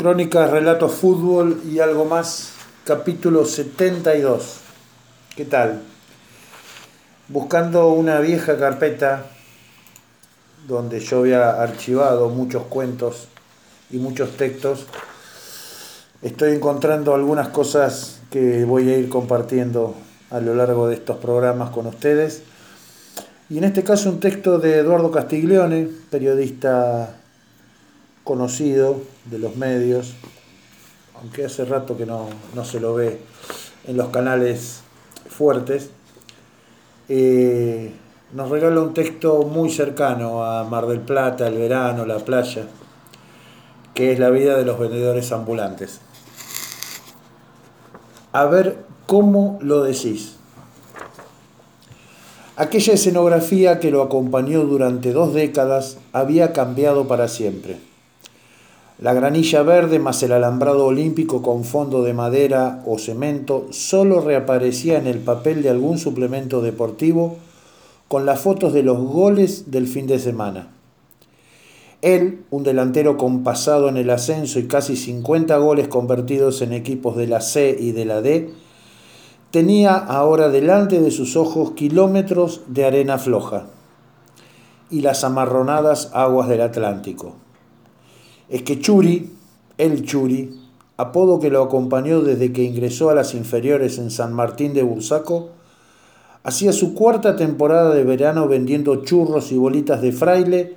Crónicas, relatos, fútbol y algo más, capítulo 72. ¿Qué tal? Buscando una vieja carpeta donde yo había archivado muchos cuentos y muchos textos, estoy encontrando algunas cosas que voy a ir compartiendo a lo largo de estos programas con ustedes. Y en este caso un texto de Eduardo Castiglione, periodista conocido de los medios, aunque hace rato que no, se lo ve en los canales fuertes, eh, nos regala un texto muy cercano a Mar del Plata, el verano, la playa, que es la vida de los vendedores ambulantes. A ver cómo lo decís. Aquella escenografía que lo acompañó durante dos décadas había cambiado para siempre. La granilla verde más el alambrado olímpico con fondo de madera o cemento solo reaparecía en el papel de algún suplemento deportivo con las fotos de los goles del fin de semana. Él, un delantero compasado en el ascenso y casi 50 goles convertidos en equipos de la C y de la D, tenía ahora delante de sus ojos kilómetros de arena floja y las amarronadas aguas del Atlántico es que Churi, el Churi, apodo que lo acompañó desde que ingresó a las inferiores en San Martín de Bursaco, hacía su cuarta temporada de verano vendiendo churros y bolitas de fraile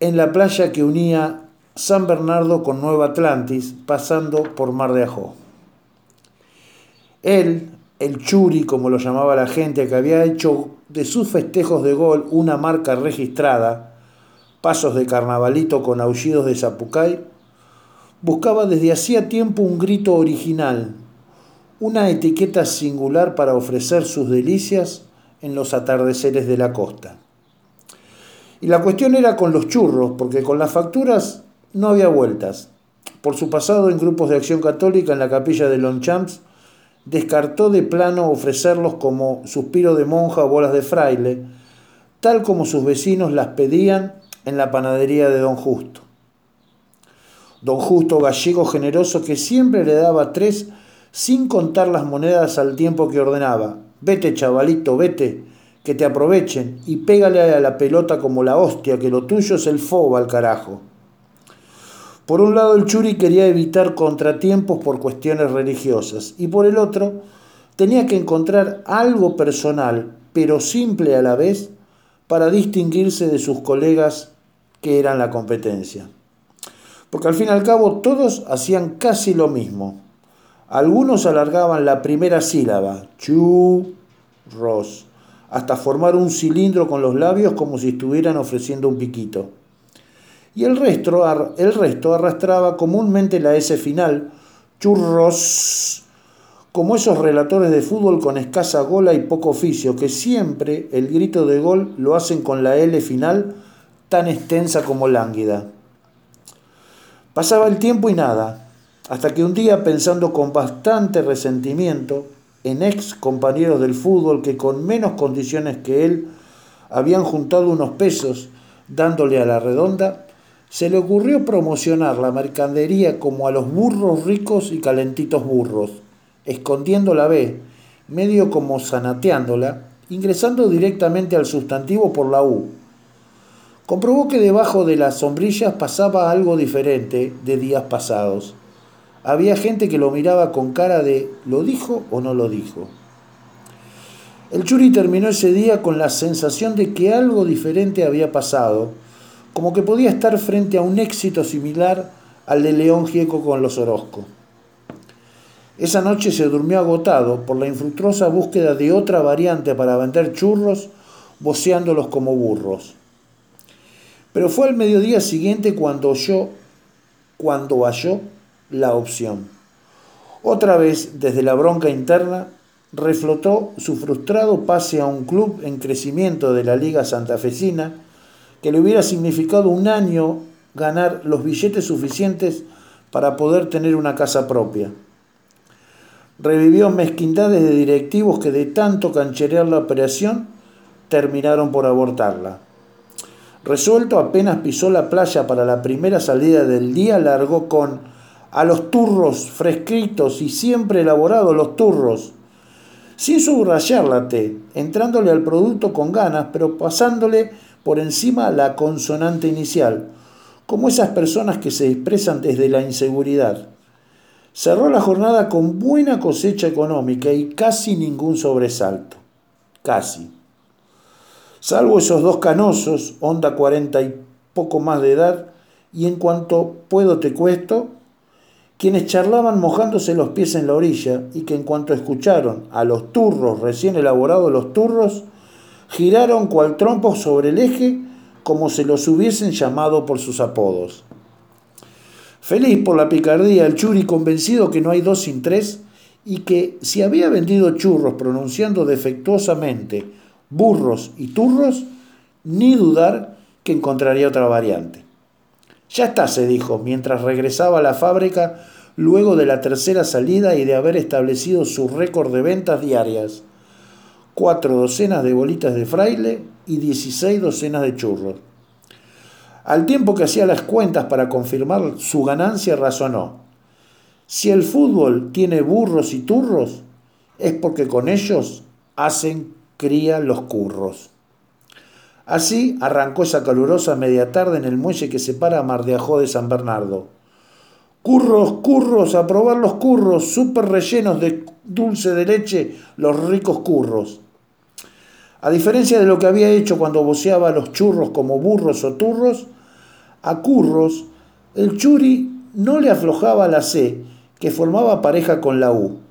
en la playa que unía San Bernardo con Nueva Atlantis, pasando por Mar de Ajó. Él, el Churi, como lo llamaba la gente, que había hecho de sus festejos de gol una marca registrada, pasos de carnavalito con aullidos de zapucay, buscaba desde hacía tiempo un grito original, una etiqueta singular para ofrecer sus delicias en los atardeceres de la costa. Y la cuestión era con los churros, porque con las facturas no había vueltas. Por su pasado en grupos de acción católica en la capilla de Lonchamps, descartó de plano ofrecerlos como suspiro de monja o bolas de fraile, tal como sus vecinos las pedían en la panadería de don Justo. Don Justo, gallego generoso, que siempre le daba tres sin contar las monedas al tiempo que ordenaba. Vete, chavalito, vete, que te aprovechen y pégale a la pelota como la hostia, que lo tuyo es el foba al carajo. Por un lado el Churi quería evitar contratiempos por cuestiones religiosas y por el otro tenía que encontrar algo personal, pero simple a la vez, para distinguirse de sus colegas que eran la competencia. Porque al fin y al cabo todos hacían casi lo mismo. Algunos alargaban la primera sílaba, ros, hasta formar un cilindro con los labios como si estuvieran ofreciendo un piquito. Y el resto, el resto arrastraba comúnmente la S final, churros, como esos relatores de fútbol con escasa gola y poco oficio, que siempre el grito de gol lo hacen con la L final tan extensa como lánguida. Pasaba el tiempo y nada, hasta que un día, pensando con bastante resentimiento en ex compañeros del fútbol que con menos condiciones que él habían juntado unos pesos dándole a la redonda, se le ocurrió promocionar la mercadería como a los burros ricos y calentitos burros, escondiendo la B, medio como sanateándola, ingresando directamente al sustantivo por la U, comprobó que debajo de las sombrillas pasaba algo diferente de días pasados. Había gente que lo miraba con cara de ¿lo dijo o no lo dijo? El Churi terminó ese día con la sensación de que algo diferente había pasado, como que podía estar frente a un éxito similar al de León Gieco con los Orozco. Esa noche se durmió agotado por la infructuosa búsqueda de otra variante para vender churros, boceándolos como burros. Pero fue al mediodía siguiente cuando oyó, cuando halló la opción. Otra vez, desde la bronca interna, reflotó su frustrado pase a un club en crecimiento de la Liga Santafesina, que le hubiera significado un año ganar los billetes suficientes para poder tener una casa propia. Revivió mezquindades de directivos que de tanto cancherear la operación terminaron por abortarla. Resuelto, apenas pisó la playa para la primera salida del día, largó con a los turros fresquitos y siempre elaborados los turros, sin subrayar la T, entrándole al producto con ganas, pero pasándole por encima la consonante inicial, como esas personas que se expresan desde la inseguridad. Cerró la jornada con buena cosecha económica y casi ningún sobresalto. Casi. Salvo esos dos canosos, onda 40 y poco más de edad, y en cuanto puedo te cuesto, quienes charlaban mojándose los pies en la orilla y que en cuanto escucharon a los turros recién elaborados los turros, giraron cual trompos sobre el eje como se los hubiesen llamado por sus apodos. Feliz por la picardía, el churi convencido que no hay dos sin tres y que si había vendido churros pronunciando defectuosamente burros y turros, ni dudar que encontraría otra variante. Ya está, se dijo, mientras regresaba a la fábrica luego de la tercera salida y de haber establecido su récord de ventas diarias cuatro docenas de bolitas de fraile y 16 docenas de churros. Al tiempo que hacía las cuentas para confirmar su ganancia, razonó. Si el fútbol tiene burros y turros, es porque con ellos hacen cría los curros. Así arrancó esa calurosa media tarde en el muelle que separa a Mardeajó de San Bernardo. Curros, curros, a probar los curros, súper rellenos de dulce de leche, los ricos curros. A diferencia de lo que había hecho cuando voceaba los churros como burros o turros, a curros el churi no le aflojaba la C, que formaba pareja con la U.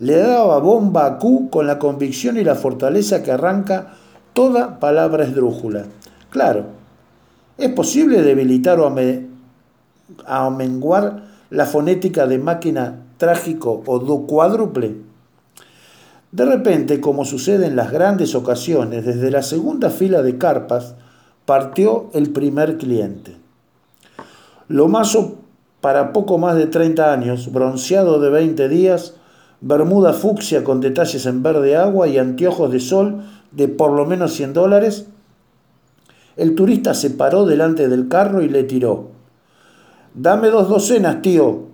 Le daba bomba a Q con la convicción y la fortaleza que arranca toda palabra esdrújula. Claro, ¿es posible debilitar o amenguar la fonética de máquina trágico o do cuádruple? De repente, como sucede en las grandes ocasiones, desde la segunda fila de carpas partió el primer cliente. Lomazo para poco más de 30 años, bronceado de 20 días, bermuda fucsia con detalles en verde agua y anteojos de sol de por lo menos 100 dólares, el turista se paró delante del carro y le tiró. Dame dos docenas, tío,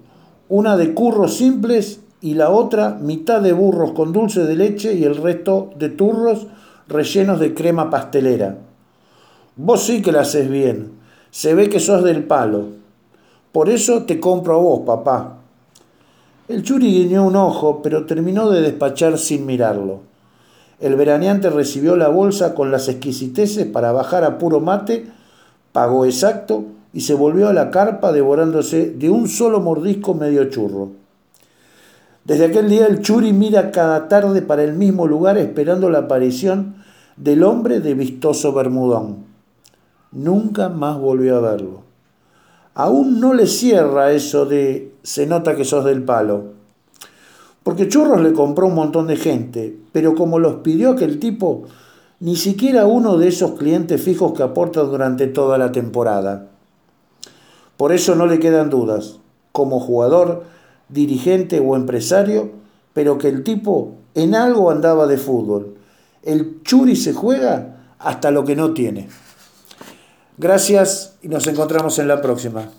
una de curros simples y la otra mitad de burros con dulce de leche y el resto de turros rellenos de crema pastelera. Vos sí que la haces bien, se ve que sos del palo. Por eso te compro a vos, papá. El churi guiñó un ojo, pero terminó de despachar sin mirarlo. El veraneante recibió la bolsa con las exquisiteces para bajar a puro mate, pagó exacto y se volvió a la carpa devorándose de un solo mordisco medio churro. Desde aquel día el Churi mira cada tarde para el mismo lugar esperando la aparición del hombre de vistoso bermudón. Nunca más volvió a verlo. Aún no le cierra eso de se nota que sos del palo. Porque Churros le compró un montón de gente, pero como los pidió aquel tipo, ni siquiera uno de esos clientes fijos que aporta durante toda la temporada. Por eso no le quedan dudas. Como jugador, dirigente o empresario, pero que el tipo en algo andaba de fútbol. El churi se juega hasta lo que no tiene. Gracias y nos encontramos en la próxima.